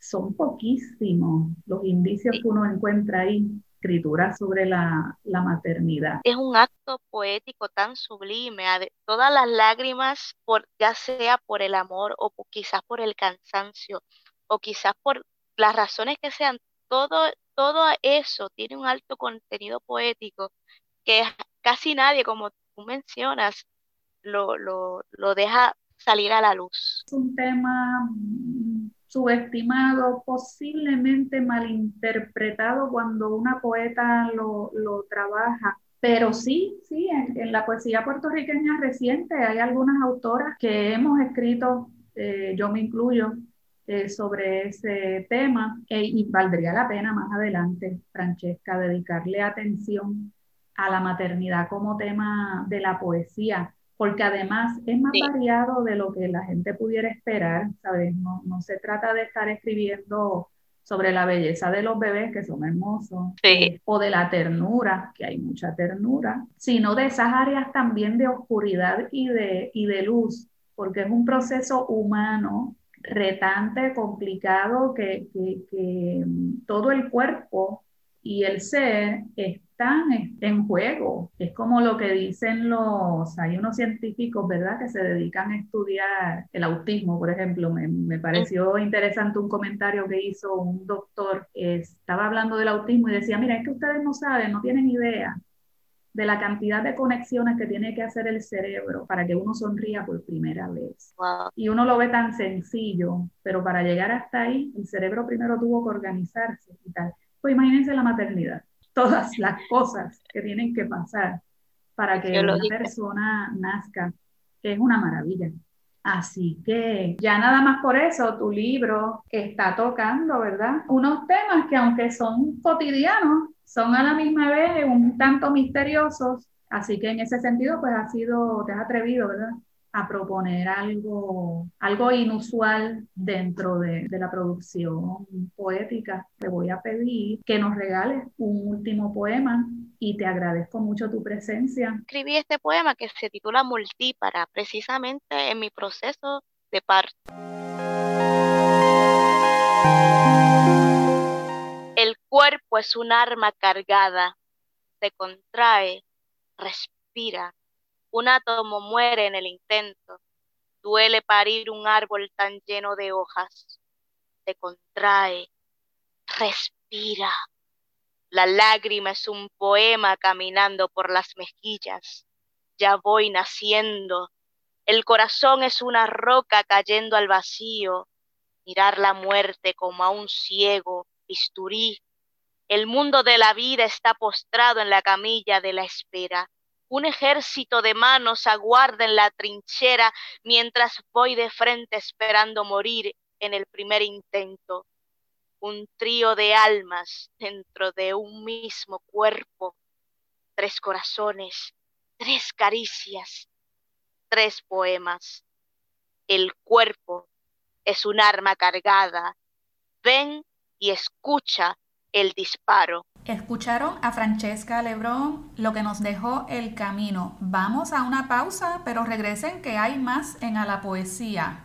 son poquísimos los indicios que uno encuentra ahí, escritura sobre la, maternidad. Es un acto poético tan sublime, todas las lágrimas, por, ya sea por el amor o quizás por el cansancio o quizás por las razones que sean, todo, todo eso tiene un alto contenido poético que casi nadie, como tú mencionas, lo, lo, lo deja salir a la luz. Es un tema mm, subestimado, posiblemente malinterpretado cuando una poeta lo, lo trabaja. Pero sí, sí, en, la poesía puertorriqueña reciente hay algunas autoras que hemos escrito, eh, yo me incluyo, eh, sobre ese tema e, y valdría la pena más adelante, Francesca, dedicarle atención a la maternidad como tema de la poesía, porque además es más variado de lo que la gente pudiera esperar, ¿sabes? No, no, se trata de estar escribiendo sobre la belleza de los bebés, que son hermosos, eh, o de la ternura, que hay mucha ternura, sino de esas áreas también de oscuridad y de, y de luz, porque es un proceso humano retante, complicado, que, que, que mm, todo el cuerpo y el ser están en juego. Es como lo que dicen los, hay unos científicos, ¿verdad?, que se dedican a estudiar el autismo, por ejemplo. Me, me pareció interesante un comentario que hizo un doctor, estaba hablando del autismo y decía, mira, es que ustedes no saben, no tienen idea de la cantidad de conexiones que tiene que hacer el cerebro para que uno sonría por primera vez. Y uno lo ve tan sencillo, pero para llegar hasta ahí, el cerebro primero tuvo que organizarse y tal. Pues imagínense la maternidad, todas las cosas que tienen que pasar para que una persona nazca es una maravilla. Así que ya nada más por eso tu libro está tocando, ¿verdad? Unos temas que aunque son cotidianos, son a la misma vez un tanto misteriosos. Así que en ese sentido, pues has sido, te has atrevido, ¿verdad? A proponer algo, algo inusual dentro de, de, la producción poética. Te voy a pedir que nos regales un último poema y te agradezco mucho tu presencia. Escribí este poema que se titula Multípara, precisamente en mi proceso de parto. El cuerpo es un arma cargada, se contrae, respira un átomo muere en el intento. Duele parir un árbol tan lleno de hojas. Se contrae, respira. La lágrima es un poema caminando por las mejillas. Ya voy naciendo. El corazón es una roca cayendo al vacío. Mirar la muerte como a un ciego, bisturí. El mundo de la vida está postrado en la camilla de la espera. Un ejército de manos aguarda en la trinchera mientras voy de frente esperando morir en el primer intento. Un trío de almas dentro de un mismo cuerpo. Tres corazones, tres caricias, tres poemas. El cuerpo es un arma cargada. Ven y escucha el disparo. Escucharon a Francesca Lebrón lo que nos dejó el camino. Vamos a una pausa, pero regresen que hay más en A la Poesía.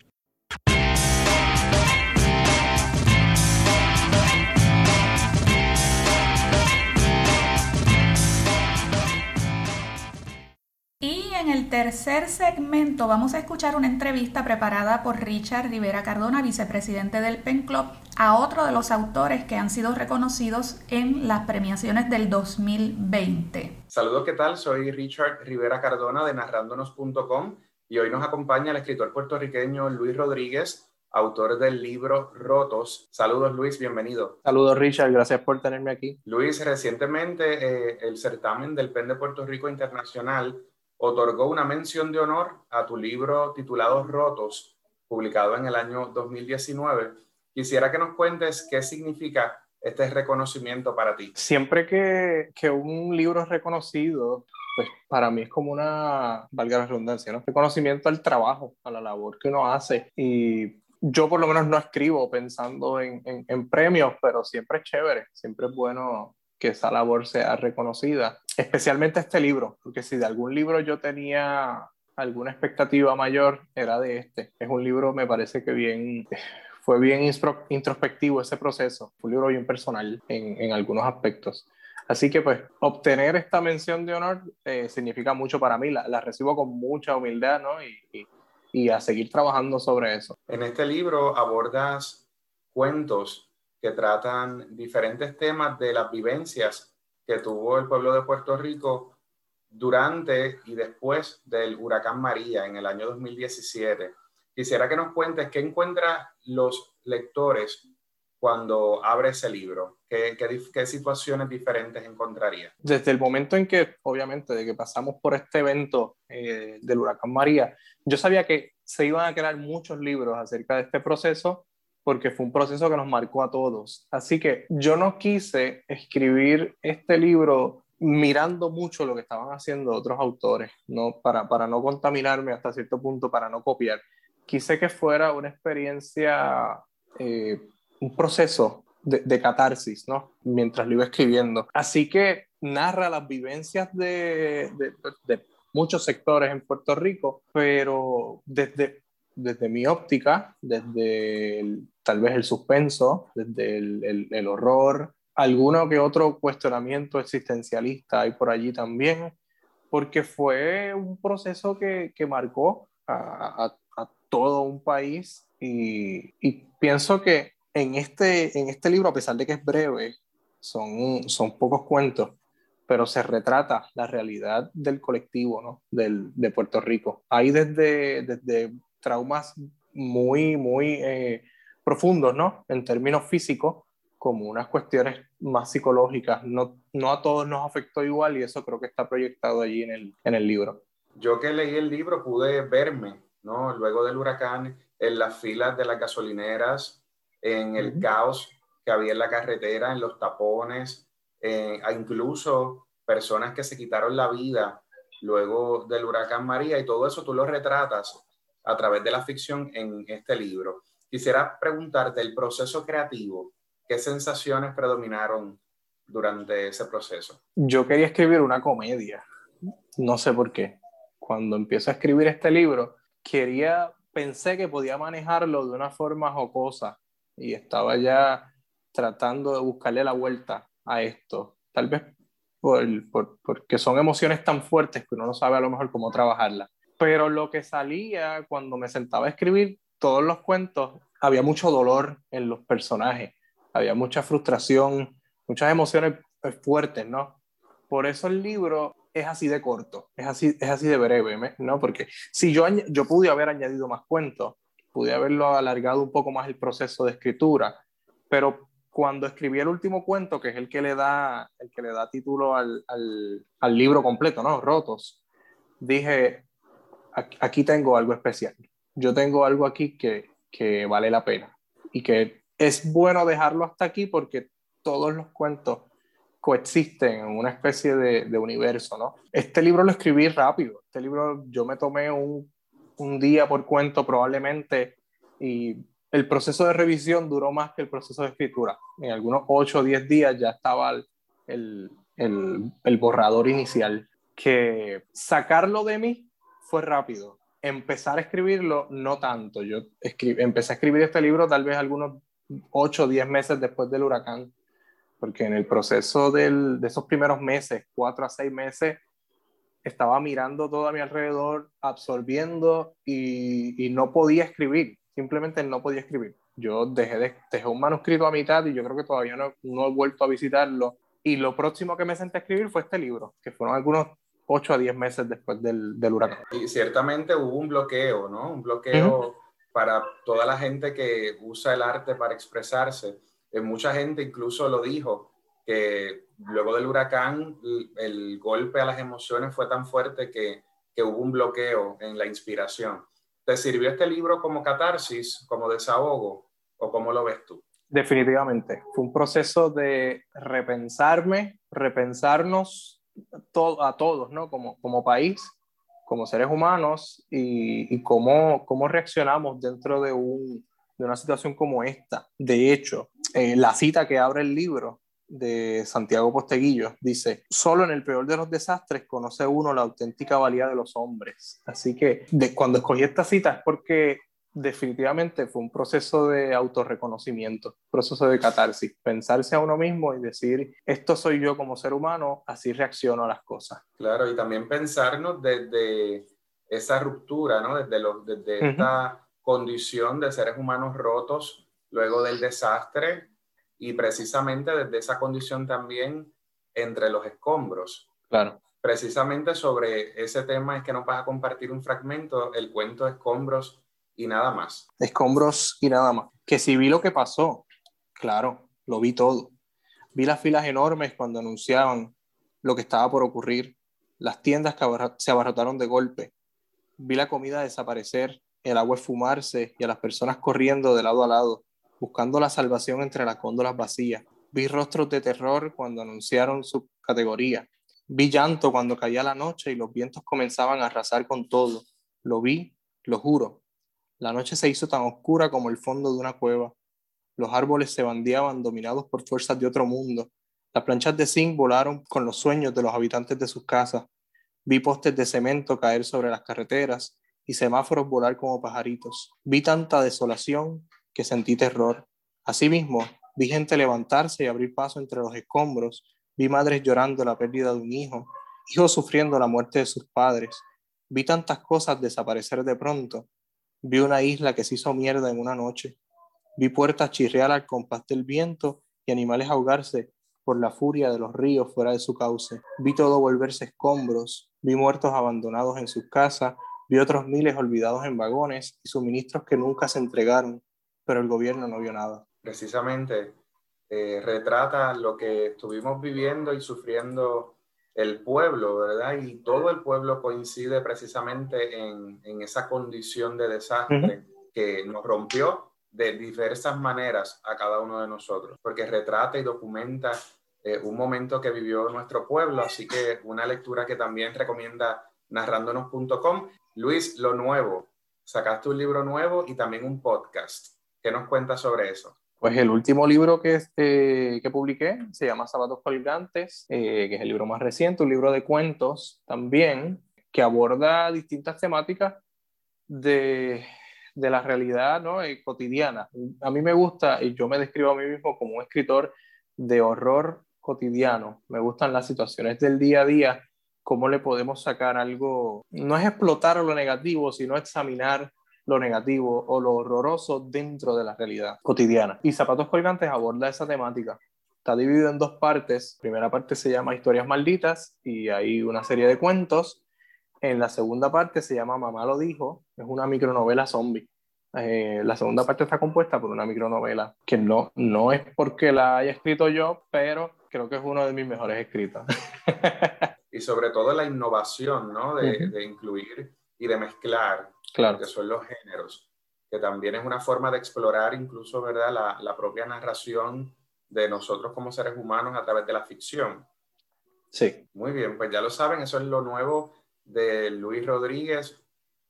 Tercer segmento vamos a escuchar una entrevista preparada por Richard Rivera Cardona, vicepresidente del PEN Club, a otro de los autores que han sido reconocidos en las premiaciones del 2020. Saludos, ¿qué tal? Soy Richard Rivera Cardona de narrándonos.com y hoy nos acompaña el escritor puertorriqueño Luis Rodríguez, autor del libro Rotos. Saludos Luis, bienvenido. Saludos Richard, gracias por tenerme aquí. Luis, recientemente eh, el certamen del PEN de Puerto Rico Internacional otorgó una mención de honor a tu libro titulado Rotos, publicado en el año 2019. Quisiera que nos cuentes qué significa este reconocimiento para ti. Siempre que, que un libro es reconocido, pues para mí es como una, valga la redundancia, ¿no? Reconocimiento al trabajo, a la labor que uno hace. Y yo por lo menos no escribo pensando en, en, en premios, pero siempre es chévere, siempre es bueno que esa labor sea reconocida, especialmente este libro, porque si de algún libro yo tenía alguna expectativa mayor, era de este. Es un libro, me parece que bien, fue bien introspectivo ese proceso, fue un libro bien personal en, en algunos aspectos. Así que pues obtener esta mención de honor eh, significa mucho para mí, la, la, recibo con mucha humildad, ¿no? Y, y, y a seguir trabajando sobre eso. En este libro abordas cuentos que tratan diferentes temas de las vivencias que tuvo el pueblo de Puerto Rico durante y después del huracán María en el año 2017. Quisiera que nos cuentes qué encuentran los lectores cuando abre ese libro? ¿Qué, qué, situaciones diferentes encontraría? Desde el momento en que, obviamente, de que pasamos por este evento eh, del huracán María, yo sabía que se iban a crear muchos libros acerca de este proceso porque fue un proceso que nos marcó a todos. Así que yo no quise escribir este libro mirando mucho lo que estaban haciendo otros autores, ¿no? Para, para no contaminarme hasta cierto punto, para no copiar. Quise que fuera una experiencia, eh, un proceso de, de, catarsis, ¿no? Mientras lo iba escribiendo. Así que narra las vivencias de, de, de muchos sectores en Puerto Rico, pero desde, desde mi óptica, desde el, tal vez el suspenso, desde el, el, el, horror, alguno que otro cuestionamiento existencialista hay por allí también, porque fue un proceso que, que marcó a, todo un país y, pienso que en este, en este libro, a pesar de que es breve, son, son pocos cuentos, pero se retrata la realidad del colectivo ¿no? del, de Puerto Rico. Hay desde, desde traumas muy, muy eh, profundos, ¿no? En términos físicos, como unas cuestiones más psicológicas. No, no a todos nos afectó igual y eso creo que está proyectado allí en el, en el libro. Yo que leí el libro pude verme, ¿no? Luego del huracán, en las filas de las gasolineras, en el caos que había en la carretera, en los tapones, eh, incluso personas que se quitaron la vida luego del huracán María y todo eso tú lo retratas a través de la ficción en este libro. Quisiera preguntarte el proceso creativo ¿Qué sensaciones predominaron durante ese proceso? Yo quería escribir una comedia, no sé por qué. Cuando empiezo a escribir este libro, quería, pensé que podía manejarlo de una forma jocosa y estaba ya tratando de buscarle la vuelta a esto. Tal vez por, porque son emociones tan fuertes que uno no sabe a lo mejor cómo trabajarlas. Pero lo que salía cuando me sentaba a escribir todos los cuentos, había mucho dolor en los personajes había mucha frustración, muchas emociones eh, fuertes, ¿no? Por eso el libro es así de corto, es así, es así de breve, ¿no? Porque si yo, yo pude haber añadido más cuentos, pude haberlo alargado un poco más el proceso de escritura, pero cuando escribí el último cuento, que es el que le da, el que le da título al, al, al libro completo, ¿no? Rotos, dije, aquí tengo algo especial. Yo tengo algo aquí que, que vale la pena y que es bueno dejarlo hasta aquí porque todos los cuentos coexisten en una especie de, universo, ¿no? Este libro lo escribí rápido, este libro yo me tomé un, día por cuento probablemente y el proceso de revisión duró más que el proceso de escritura. En algunos 8 o 10 días ya estaba el, el, borrador inicial. Que sacarlo de mí fue rápido. Empezar a escribirlo, no tanto. Yo empecé a escribir este libro tal vez algunos 8 o 10 meses después del huracán, porque en el proceso de esos primeros meses, 4 a 6 meses, estaba mirando todo a mi alrededor, absorbiendo y, no podía escribir, simplemente no podía escribir. Yo dejé, de, dejé un manuscrito a mitad y yo creo que todavía no, no he vuelto a visitarlo. Y lo próximo que me senté a escribir fue este libro, que fueron algunos 8 a 10 meses después del, del, huracán. Y ciertamente hubo un bloqueo, ¿no? Un bloqueo para toda la gente que usa el arte para expresarse. Eh, mucha gente incluso lo dijo, que luego del huracán el golpe a las emociones fue tan fuerte que, que hubo un bloqueo en la inspiración. ¿Te sirvió este libro como catarsis, como desahogo o cómo lo ves tú? Definitivamente, fue un proceso de repensarme, repensarnos a todos, ¿no? Como, como país, como seres humanos y, cómo, cómo, reaccionamos dentro de, un, de, una situación como esta. De hecho, eh, la cita que abre el libro de Santiago Posteguillo dice, solo en el peor de los desastres conoce uno la auténtica valía de los hombres. Así que de, cuando escogí esta cita es porque definitivamente fue un proceso de autorreconocimiento, proceso de catarsis, pensarse a uno mismo y decir, esto soy yo como ser humano, así reacciono a las cosas. Claro, y también pensarnos desde esa ruptura, ¿no? Desde, lo, desde esta condición de seres humanos rotos luego del desastre y precisamente desde esa condición también entre los escombros. Claro. Precisamente sobre ese tema es que nos vas a compartir un fragmento, el cuento Escombros y nada más. Escombros y nada más. Que si vi lo que pasó, claro, lo vi todo. Vi las filas enormes cuando anunciaban lo que estaba por ocurrir, las tiendas que se abarrotaron de golpe. Vi la comida desaparecer, el agua esfumarse y a las personas corriendo de lado a lado, buscando la salvación entre las góndolas vacías. Vi rostros de terror cuando anunciaron su categoría. Vi llanto cuando caía la noche y los vientos comenzaban a arrasar con todo. Lo vi, lo juro, la noche se hizo tan oscura como el fondo de una cueva. Los árboles se bandeaban dominados por fuerzas de otro mundo. Las planchas de zinc volaron con los sueños de los habitantes de sus casas. Vi postes de cemento caer sobre las carreteras y semáforos volar como pajaritos. Vi tanta desolación que sentí terror. Asimismo, vi gente levantarse y abrir paso entre los escombros. Vi madres llorando la pérdida de un hijo, hijos sufriendo la muerte de sus padres. Vi tantas cosas desaparecer de pronto. Vi una isla que se hizo mierda en una noche. Vi puertas chirriar al compás del viento y animales ahogarse por la furia de los ríos fuera de su cauce. Vi todo volverse escombros. Vi muertos abandonados en sus casas. Vi otros miles olvidados en vagones y suministros que nunca se entregaron, pero el gobierno no vio nada. Precisamente eh, retrata lo que estuvimos viviendo y sufriendo el pueblo, ¿verdad? Y todo el pueblo coincide precisamente en, en esa condición de desastre que nos rompió de diversas maneras a cada uno de nosotros, porque retrata y documenta eh, un momento que vivió nuestro pueblo, así que una lectura que también recomienda narrándonos.com. Luis, lo nuevo, sacaste un libro nuevo y también un podcast. ¿Qué nos cuentas sobre eso? Pues el último libro que, este, que publiqué se llama Zapatos Colgantes, eh, que es el libro más reciente, un libro de cuentos también, que aborda distintas temáticas de, de la realidad ¿no? Eh, cotidiana. A mí me gusta, y yo me describo a mí mismo como un escritor de horror cotidiano. Me gustan las situaciones del día a día, cómo le podemos sacar algo, no es explotar lo negativo, sino examinar lo negativo o lo horroroso dentro de la realidad cotidiana. Y Zapatos Colgantes aborda esa temática. Está dividido en dos partes. La primera parte se llama Historias Malditas y hay una serie de cuentos. En la segunda parte se llama Mamá lo dijo, es una micronovela zombie. Eh, la segunda parte está compuesta por una micronovela que no, no es porque la haya escrito yo, pero creo que es uno de mis mejores escritos. y sobre todo la innovación, ¿no? De, de incluir y de mezclar claro. que son los géneros, que también es una forma de explorar incluso, ¿verdad?, la, la, propia narración de nosotros como seres humanos a través de la ficción. Sí. Muy bien, pues ya lo saben, eso es lo nuevo de Luis Rodríguez.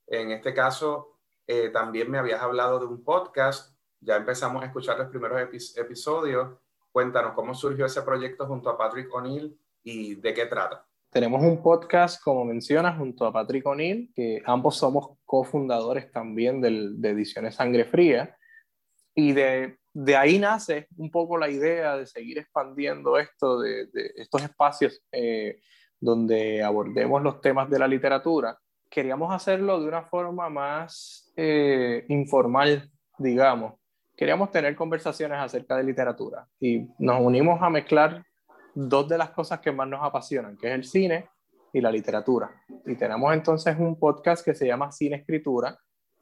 En este caso, eh, también me habías hablado de un podcast, ya empezamos a escuchar los primeros episodios. Cuéntanos cómo surgió ese proyecto junto a Patrick O'Neill y de qué trata. Tenemos un podcast, como mencionas, junto a Patrick O'Neill, que ambos somos cofundadores también del, de Ediciones Sangre Fría. Y de, de, ahí nace un poco la idea de seguir expandiendo esto, de, de estos espacios eh, donde abordemos los temas de la literatura. Queríamos hacerlo de una forma más eh, informal, digamos. Queríamos tener conversaciones acerca de literatura y nos unimos a mezclar dos de las cosas que más nos apasionan, que es el cine y la literatura. Y tenemos entonces un podcast que se llama Cine Escritura.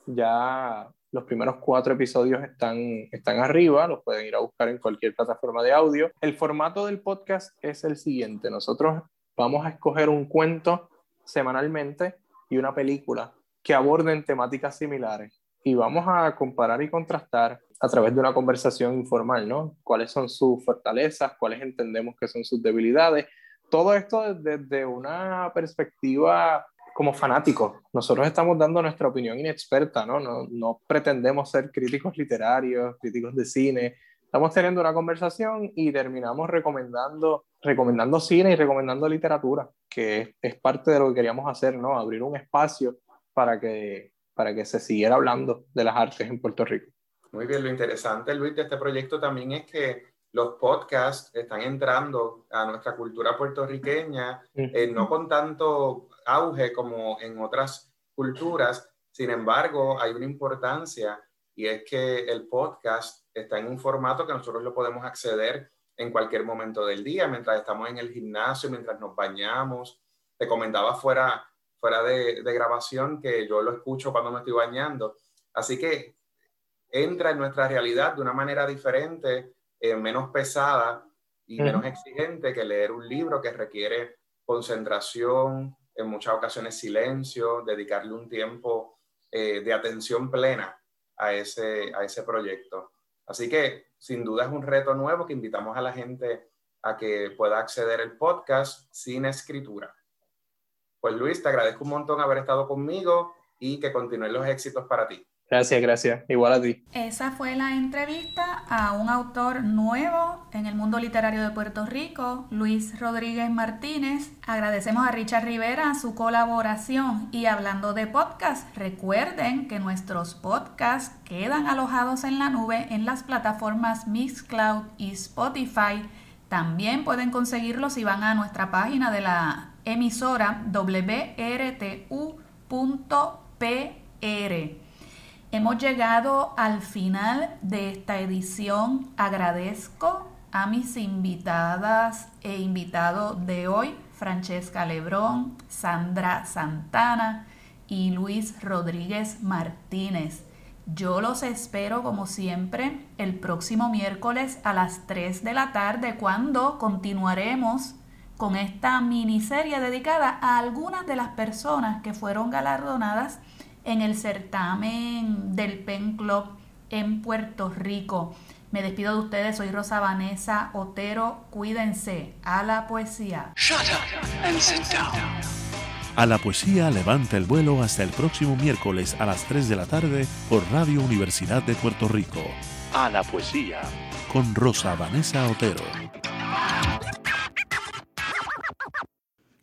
Ya los primeros cuatro episodios están, están arriba, los pueden ir a buscar en cualquier plataforma de audio. El formato del podcast es el siguiente. Nosotros vamos a escoger un cuento semanalmente y una película que aborden temáticas similares. Y vamos a comparar y contrastar a través de una conversación informal, ¿no? ¿Cuáles son sus fortalezas? ¿Cuáles entendemos que son sus debilidades? Todo esto desde una perspectiva como fanático. Nosotros estamos dando nuestra opinión inexperta, ¿no? ¿no? No pretendemos ser críticos literarios, críticos de cine. Estamos teniendo una conversación y terminamos recomendando, recomendando cine y recomendando literatura, que es, parte de lo que queríamos hacer, ¿no? Abrir un espacio para que, para que se siguiera hablando de las artes en Puerto Rico. Muy bien, lo interesante, Luis, de este proyecto también es que los podcasts están entrando a nuestra cultura puertorriqueña, eh, no con tanto auge como en otras culturas, sin embargo, hay una importancia y es que el podcast está en un formato que nosotros lo podemos acceder en cualquier momento del día, mientras estamos en el gimnasio, mientras nos bañamos. Te comentaba fuera, fuera de, de grabación que yo lo escucho cuando me estoy bañando. Así que entra en nuestra realidad de una manera diferente, eh, menos pesada y menos exigente que leer un libro que requiere concentración, en muchas ocasiones silencio, dedicarle un tiempo eh, de atención plena a ese, a ese proyecto. Así que sin duda es un reto nuevo que invitamos a la gente a que pueda acceder al podcast sin escritura. Pues Luis, te agradezco un montón haber estado conmigo y que continúen los éxitos para ti. Gracias, gracias. Igual a ti. Esa fue la entrevista a un autor nuevo en el mundo literario de Puerto Rico, Luis Rodríguez Martínez. Agradecemos a Richard Rivera su colaboración y hablando de podcast, recuerden que nuestros podcasts quedan alojados en la nube en las plataformas Mixcloud y Spotify. También pueden conseguirlos si van a nuestra página de la emisora WRTU Hemos llegado al final de esta edición. Agradezco a mis invitadas e invitados de hoy, Francesca Lebrón, Sandra Santana y Luis Rodríguez Martínez. Yo los espero como siempre el próximo miércoles a las 3 de la tarde cuando continuaremos con esta miniserie dedicada a algunas de las personas que fueron galardonadas en el certamen del Pen Club en Puerto Rico. Me despido de ustedes, soy Rosa Vanessa Otero. Cuídense. A la poesía. A la poesía levanta el vuelo hasta el próximo miércoles a las 3 de la tarde por Radio Universidad de Puerto Rico. A la poesía con Rosa Vanessa Otero.